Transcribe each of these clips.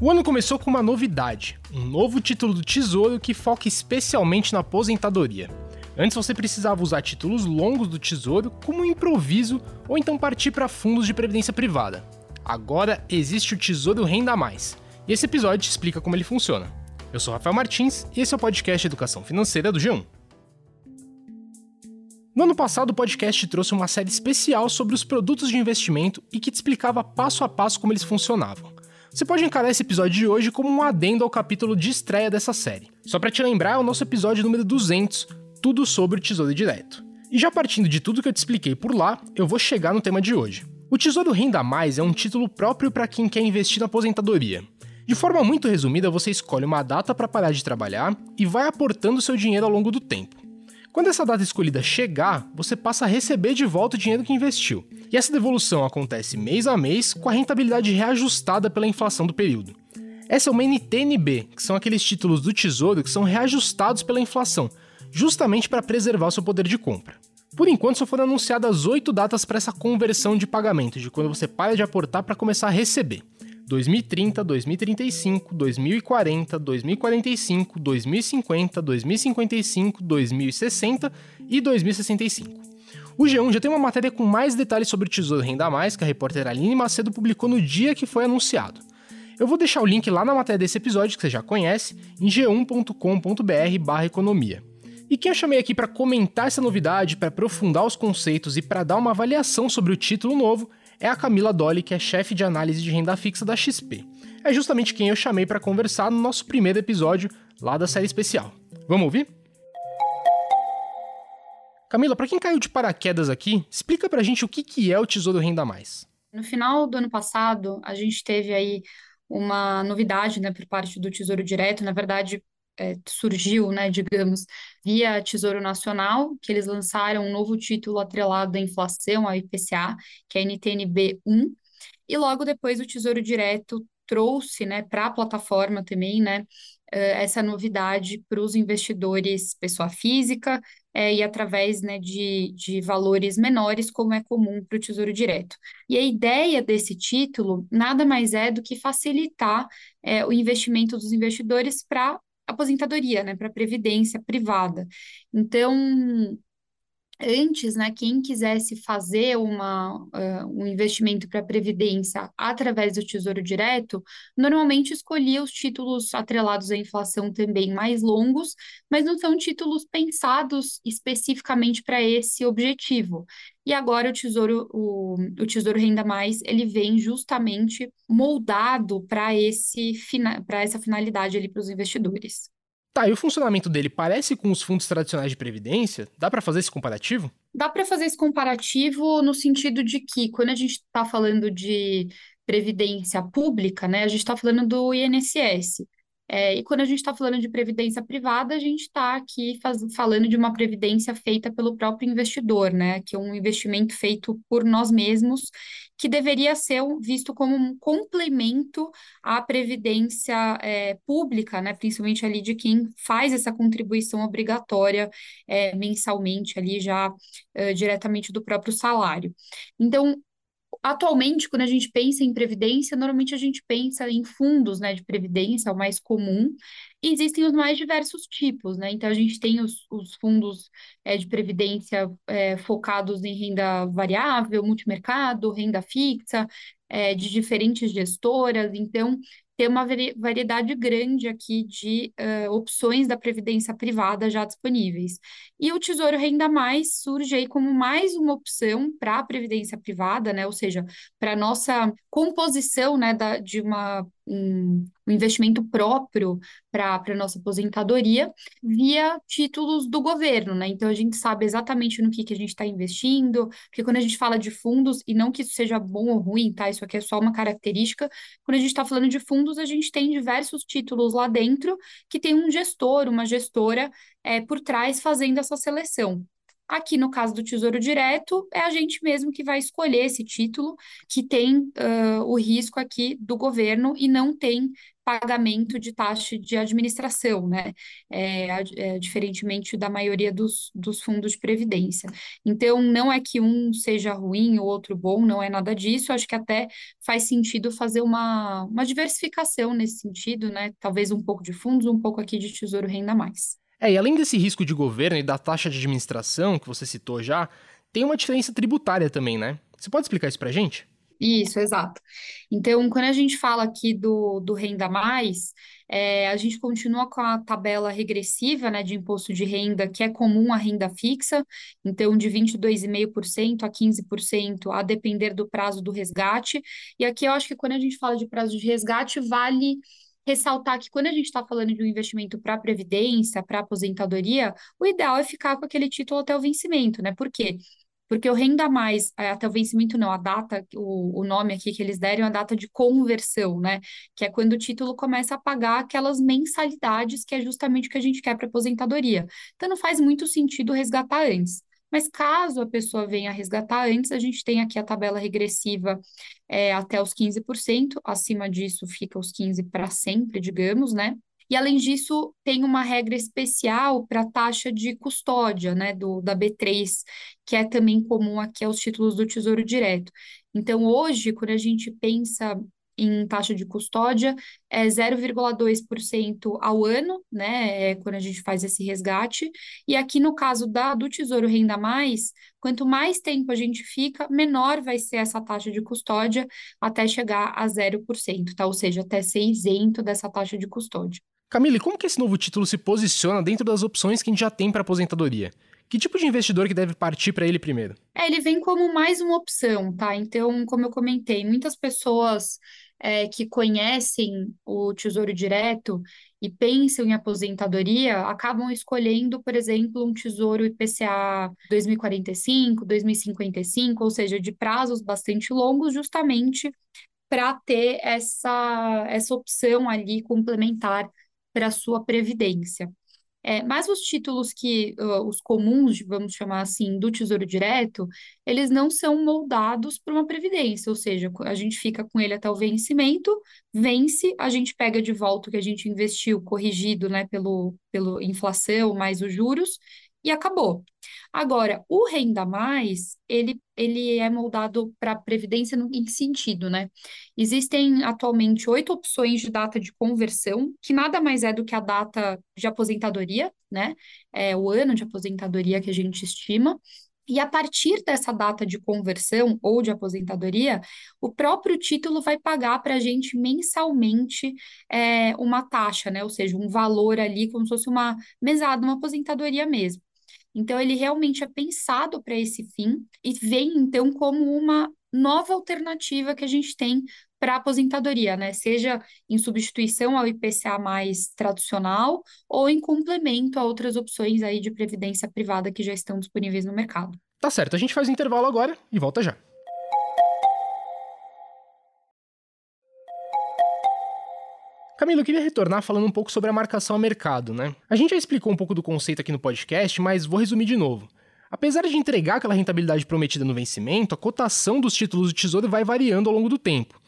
O ano começou com uma novidade: um novo título do Tesouro que foca especialmente na aposentadoria. Antes você precisava usar títulos longos do Tesouro como um improviso ou então partir para fundos de previdência privada. Agora existe o Tesouro Renda Mais, e esse episódio te explica como ele funciona. Eu sou Rafael Martins e esse é o podcast Educação Financeira do G1. No ano passado, o podcast trouxe uma série especial sobre os produtos de investimento e que te explicava passo a passo como eles funcionavam. Você pode encarar esse episódio de hoje como um adendo ao capítulo de estreia dessa série. Só para te lembrar, é o nosso episódio número 200, tudo sobre o Tesouro Direto. E já partindo de tudo que eu te expliquei por lá, eu vou chegar no tema de hoje. O Tesouro Renda Mais é um título próprio para quem quer investir na aposentadoria. De forma muito resumida, você escolhe uma data para parar de trabalhar e vai aportando seu dinheiro ao longo do tempo. Quando essa data escolhida chegar, você passa a receber de volta o dinheiro que investiu. E essa devolução acontece mês a mês com a rentabilidade reajustada pela inflação do período. Essa é uma NTNB, que são aqueles títulos do Tesouro que são reajustados pela inflação, justamente para preservar seu poder de compra. Por enquanto, só foram anunciadas oito datas para essa conversão de pagamento, de quando você para de aportar para começar a receber. 2030, 2035, 2040, 2045, 2050, 2055, 2060 e 2065. O G1 já tem uma matéria com mais detalhes sobre o Tesouro Renda Mais que a repórter Aline Macedo publicou no dia que foi anunciado. Eu vou deixar o link lá na matéria desse episódio que você já conhece, em g1.com.br/economia. E quem eu chamei aqui para comentar essa novidade, para aprofundar os conceitos e para dar uma avaliação sobre o título novo é a Camila Dolly, que é chefe de análise de renda fixa da XP. É justamente quem eu chamei para conversar no nosso primeiro episódio lá da série especial. Vamos ouvir? Camila, para quem caiu de paraquedas aqui, explica pra gente o que, que é o Tesouro Renda Mais. No final do ano passado, a gente teve aí uma novidade, né, por parte do Tesouro Direto. Na verdade, é, surgiu, né, digamos, via Tesouro Nacional, que eles lançaram um novo título atrelado à inflação, a IPCA, que é a NTNB1, e logo depois o Tesouro Direto trouxe, né, para a plataforma também, né, eh, essa novidade para os investidores pessoa física é, e através né, de, de valores menores, como é comum para o Tesouro Direto. E a ideia desse título nada mais é do que facilitar é, o investimento dos investidores para aposentadoria, né, para previdência privada. Então, Antes, né, quem quisesse fazer uma, uh, um investimento para Previdência através do Tesouro Direto, normalmente escolhia os títulos atrelados à inflação também mais longos, mas não são títulos pensados especificamente para esse objetivo. E agora o Tesouro, o, o Tesouro Renda Mais, ele vem justamente moldado para essa finalidade ali para os investidores. Tá, e o funcionamento dele parece com os fundos tradicionais de previdência? Dá para fazer esse comparativo? Dá para fazer esse comparativo no sentido de que, quando a gente está falando de previdência pública, né, a gente está falando do INSS. É, e quando a gente está falando de previdência privada, a gente está aqui faz, falando de uma previdência feita pelo próprio investidor, né? Que é um investimento feito por nós mesmos, que deveria ser visto como um complemento à previdência é, pública, né? Principalmente ali de quem faz essa contribuição obrigatória é, mensalmente ali já é, diretamente do próprio salário. Então, atualmente, quando a gente pensa em previdência, normalmente a gente pensa em fundos, né, de previdência, é o mais comum, e existem os mais diversos tipos, né? Então, a gente tem os, os fundos é, de previdência é, focados em renda variável, multimercado, renda fixa, é, de diferentes gestoras. Então, ter uma variedade grande aqui de uh, opções da previdência privada já disponíveis. E o Tesouro Renda Mais surge aí como mais uma opção para a previdência privada, né? Ou seja, para a nossa composição né, da, de uma um, investimento próprio para a nossa aposentadoria via títulos do governo, né? Então a gente sabe exatamente no que, que a gente está investindo, porque quando a gente fala de fundos, e não que isso seja bom ou ruim, tá? Isso aqui é só uma característica, quando a gente está falando de fundos, a gente tem diversos títulos lá dentro que tem um gestor, uma gestora é, por trás fazendo essa seleção. Aqui no caso do Tesouro Direto, é a gente mesmo que vai escolher esse título, que tem uh, o risco aqui do governo e não tem pagamento de taxa de administração, né? É, é, diferentemente da maioria dos, dos fundos de previdência. Então, não é que um seja ruim ou outro bom, não é nada disso. Acho que até faz sentido fazer uma, uma diversificação nesse sentido, né? Talvez um pouco de fundos, um pouco aqui de tesouro renda mais. É, e além desse risco de governo e da taxa de administração que você citou já, tem uma diferença tributária também, né? Você pode explicar isso pra gente? Isso, exato. Então, quando a gente fala aqui do, do Renda Mais, é, a gente continua com a tabela regressiva, né, de imposto de renda, que é comum à renda fixa, então de 22,5% a 15%, a depender do prazo do resgate. E aqui eu acho que quando a gente fala de prazo de resgate, vale ressaltar que quando a gente está falando de um investimento para previdência, para aposentadoria, o ideal é ficar com aquele título até o vencimento, né? Por quê? Porque o renda mais, é, até o vencimento não, a data, o, o nome aqui que eles deram é a data de conversão, né? Que é quando o título começa a pagar aquelas mensalidades que é justamente o que a gente quer para aposentadoria. Então não faz muito sentido resgatar antes. Mas caso a pessoa venha resgatar antes, a gente tem aqui a tabela regressiva é, até os 15%, acima disso fica os 15% para sempre, digamos, né? E, além disso, tem uma regra especial para a taxa de custódia, né, do, da B3, que é também comum aqui aos títulos do Tesouro Direto. Então, hoje, quando a gente pensa em taxa de custódia é 0,2% ao ano, né, é quando a gente faz esse resgate. E aqui no caso da do Tesouro Renda Mais, quanto mais tempo a gente fica, menor vai ser essa taxa de custódia até chegar a 0%, tá? Ou seja, até ser isento dessa taxa de custódia. Camille, como que esse novo título se posiciona dentro das opções que a gente já tem para aposentadoria? Que tipo de investidor que deve partir para ele primeiro? É, ele vem como mais uma opção, tá? Então, como eu comentei, muitas pessoas é, que conhecem o Tesouro Direto e pensam em aposentadoria acabam escolhendo, por exemplo, um Tesouro IPCA 2045, 2055, ou seja, de prazos bastante longos, justamente para ter essa, essa opção ali complementar para a sua previdência. É, mas os títulos que, uh, os comuns, vamos chamar assim, do Tesouro Direto, eles não são moldados para uma previdência, ou seja, a gente fica com ele até o vencimento, vence, a gente pega de volta o que a gente investiu, corrigido, né, pelo, pelo inflação mais os juros, e acabou. Agora, o Renda Mais, ele, ele é moldado para previdência no, em que sentido, né? Existem atualmente oito opções de data de conversão, que nada mais é do que a data de aposentadoria, né? É o ano de aposentadoria que a gente estima. E a partir dessa data de conversão ou de aposentadoria, o próprio título vai pagar para a gente mensalmente é, uma taxa, né? Ou seja, um valor ali, como se fosse uma mesada, uma aposentadoria mesmo. Então, ele realmente é pensado para esse fim e vem, então, como uma nova alternativa que a gente tem para aposentadoria, né? Seja em substituição ao IPCA mais tradicional ou em complemento a outras opções aí de previdência privada que já estão disponíveis no mercado. Tá certo, a gente faz intervalo agora e volta já. Camilo, eu queria retornar falando um pouco sobre a marcação a mercado, né? A gente já explicou um pouco do conceito aqui no podcast, mas vou resumir de novo. Apesar de entregar aquela rentabilidade prometida no vencimento, a cotação dos títulos do Tesouro vai variando ao longo do tempo.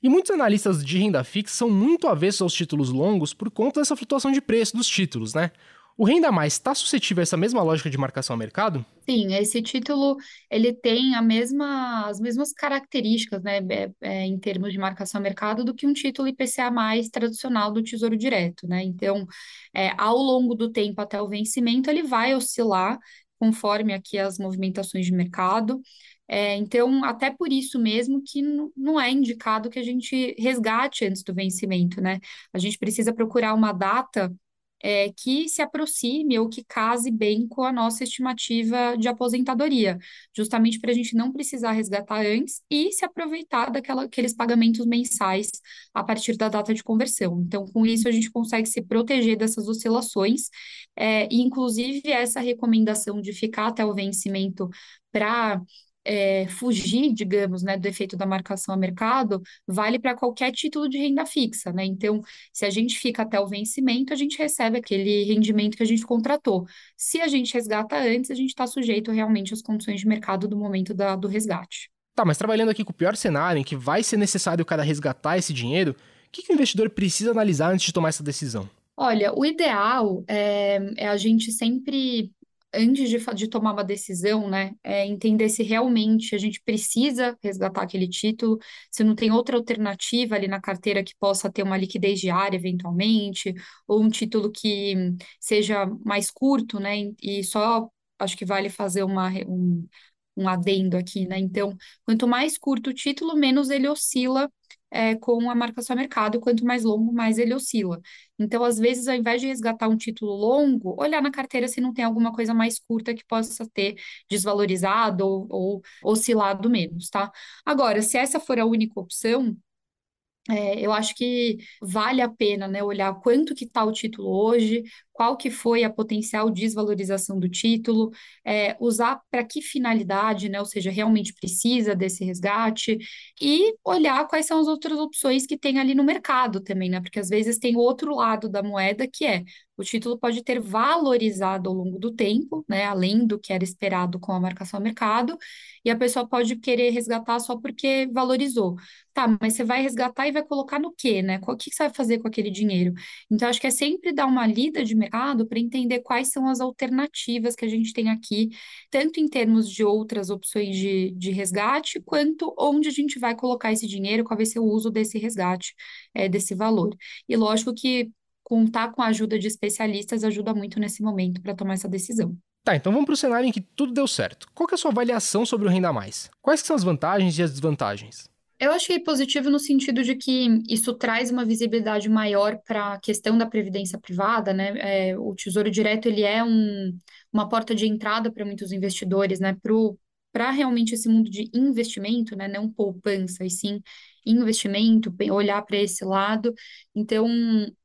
E muitos analistas de renda fixa são muito avessos aos títulos longos por conta dessa flutuação de preço dos títulos, né? O Renda Mais está suscetível a essa mesma lógica de marcação a mercado? Sim, esse título ele tem a mesma, as mesmas características, né, é, é, em termos de marcação a mercado, do que um título IPCA mais tradicional do Tesouro Direto, né? Então, é, ao longo do tempo até o vencimento, ele vai oscilar conforme aqui as movimentações de mercado. É, então, até por isso mesmo que não é indicado que a gente resgate antes do vencimento, né? A gente precisa procurar uma data é, que se aproxime ou que case bem com a nossa estimativa de aposentadoria, justamente para a gente não precisar resgatar antes e se aproveitar daqueles pagamentos mensais a partir da data de conversão. Então, com isso, a gente consegue se proteger dessas oscilações, é, e inclusive essa recomendação de ficar até o vencimento para é, fugir, digamos, né, do efeito da marcação a mercado, vale para qualquer título de renda fixa, né? Então, se a gente fica até o vencimento, a gente recebe aquele rendimento que a gente contratou. Se a gente resgata antes, a gente está sujeito realmente às condições de mercado do momento da, do resgate. Tá, mas trabalhando aqui com o pior cenário, em que vai ser necessário o cara resgatar esse dinheiro, que o investidor precisa analisar antes de tomar essa decisão? Olha, o ideal é, é a gente sempre antes de, de, tomar uma decisão, né, é entender se realmente a gente precisa resgatar aquele título, se não tem outra alternativa ali na carteira que possa ter uma liquidez diária, eventualmente, ou um título que seja mais curto, né, e só acho que vale fazer uma, um, um adendo aqui, né? Então, quanto mais curto o título, menos ele oscila é, com a marcação a mercado, quanto mais longo, mais ele oscila. Então, às vezes, ao invés de resgatar um título longo, olhar na carteira se não tem alguma coisa mais curta que possa ter desvalorizado ou, ou oscilado menos, tá? Agora, se essa for a única opção, é, eu acho que vale a pena, né, olhar quanto que está o título hoje, qual que foi a potencial desvalorização do título, é, usar para que finalidade, né, ou seja, realmente precisa desse resgate, e olhar quais são as outras opções que tem ali no mercado também, né, porque às vezes tem outro lado da moeda que é o título pode ter valorizado ao longo do tempo, né, além do que era esperado com a marcação ao mercado, e a pessoa pode querer resgatar só porque valorizou. Tá, mas você vai resgatar e vai colocar no quê, né? O que você vai fazer com aquele dinheiro? Então, acho que é sempre dar uma lida de mercado para entender quais são as alternativas que a gente tem aqui, tanto em termos de outras opções de, de resgate, quanto onde a gente vai colocar esse dinheiro, qual vai ser o uso desse resgate, é, desse valor. E lógico que contar com a ajuda de especialistas ajuda muito nesse momento para tomar essa decisão. Tá, então vamos para o cenário em que tudo deu certo. Qual é a sua avaliação sobre o Renda Mais? Quais são as vantagens e as desvantagens? Eu achei positivo no sentido de que isso traz uma visibilidade maior para a questão da previdência privada, né? É, o Tesouro Direto ele é um, uma porta de entrada para muitos investidores, né? Para realmente esse mundo de investimento, né? Não poupança, e sim investimento, olhar para esse lado. Então,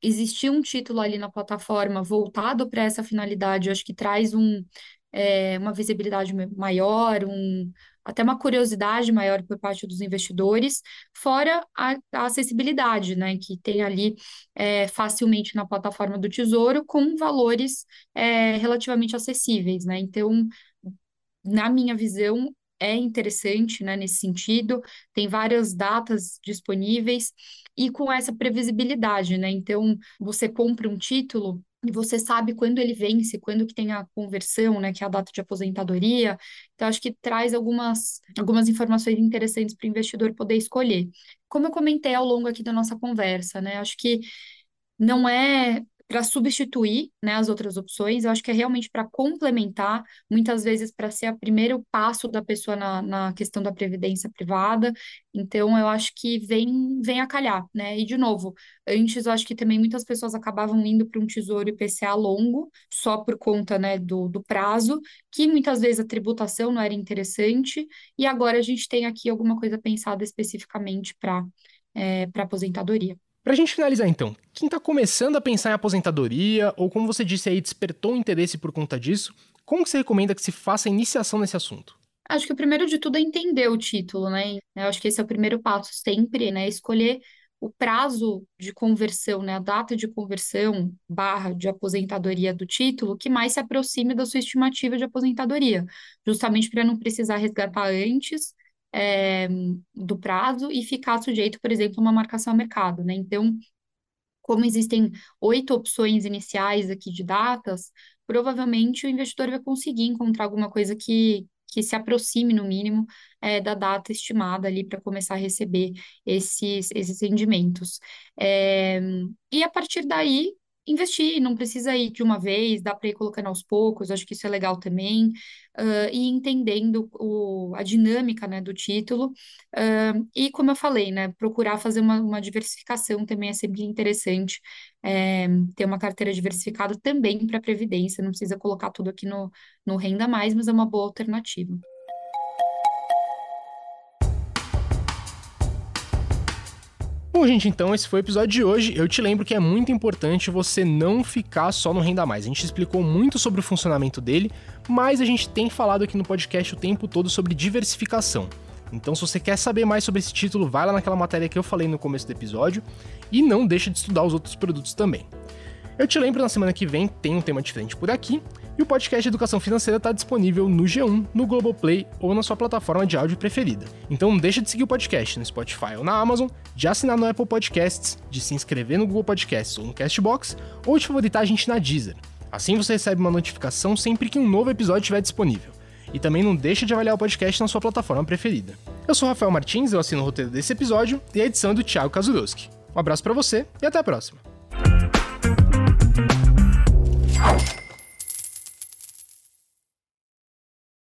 existir um título ali na plataforma voltado para essa finalidade, eu acho que traz um, é, uma visibilidade maior, um, até uma curiosidade maior por parte dos investidores, fora a, a acessibilidade, né, que tem ali é, facilmente na plataforma do Tesouro, com valores é, relativamente acessíveis, né? Então, na minha visão, é interessante, né, nesse sentido, tem várias datas disponíveis e com essa previsibilidade, né? Então, você compra um título e você sabe quando ele vence, quando que tem a conversão, né, que é a data de aposentadoria. Então, acho que traz algumas, algumas informações interessantes para o investidor poder escolher. Como eu comentei ao longo aqui da nossa conversa, né, acho que não é para substituir né, as outras opções, eu acho que é realmente para complementar, muitas vezes para ser o primeiro passo da pessoa na, na questão da previdência privada. Então, eu acho que vem, vem a calhar, né? E, de novo, antes eu acho que também muitas pessoas acabavam indo para um tesouro IPCA longo, só por conta né, do, do prazo, que muitas vezes a tributação não era interessante, e agora a gente tem aqui alguma coisa pensada especificamente para é, para aposentadoria. Pra gente finalizar então, quem está começando a pensar em aposentadoria, ou como você disse aí, despertou interesse por conta disso, como você recomenda que se faça a iniciação nesse assunto? Acho que o primeiro de tudo é entender o título, né? Eu acho que esse é o primeiro passo sempre, né? Escolher o prazo de conversão, né? A data de conversão barra de aposentadoria do título que mais se aproxime da sua estimativa de aposentadoria, justamente para não precisar resgatar antes é, do prazo e ficar sujeito, por exemplo, a uma marcação a mercado, né? Então, como existem oito opções iniciais aqui de datas, provavelmente o investidor vai conseguir encontrar alguma coisa que, que se aproxime, no mínimo, é, da data estimada ali para começar a receber esses, esses rendimentos. É, e a partir daí, investir, não precisa ir de uma vez, dá para ir colocando aos poucos, acho que isso é legal também, uh, e entendendo o, a dinâmica né, do título, uh, e como eu falei, né, procurar fazer uma, uma diversificação também é sempre interessante, é, ter uma carteira diversificada também para Previdência, não precisa colocar tudo aqui no, no Renda Mais, mas é uma boa alternativa. Bom, gente, então esse foi o episódio de hoje. Eu te lembro que é muito importante você não ficar só no Renda Mais. A gente explicou muito sobre o funcionamento dele, mas a gente tem falado aqui no podcast o tempo todo sobre diversificação. Então, se você quer saber mais sobre esse título, vai lá naquela matéria que eu falei no começo do episódio e não deixe de estudar os outros produtos também. Eu te lembro na semana que vem tem um tema diferente por aqui E o podcast Educação Financeira está disponível no G1, no Globoplay ou na sua plataforma de áudio preferida. Então não deixa de seguir o podcast no Spotify ou na Amazon, de assinar no Apple Podcasts, de se inscrever no Google Podcasts ou no Castbox, ou de favoritar a gente na Deezer. Assim você recebe uma notificação sempre que um novo episódio estiver disponível. E também não deixa de avaliar o podcast na sua plataforma preferida. Eu sou Rafael Martins, eu assino o roteiro desse episódio e a edição é do Thiago Kazurowski. Um abraço para você e até a próxima.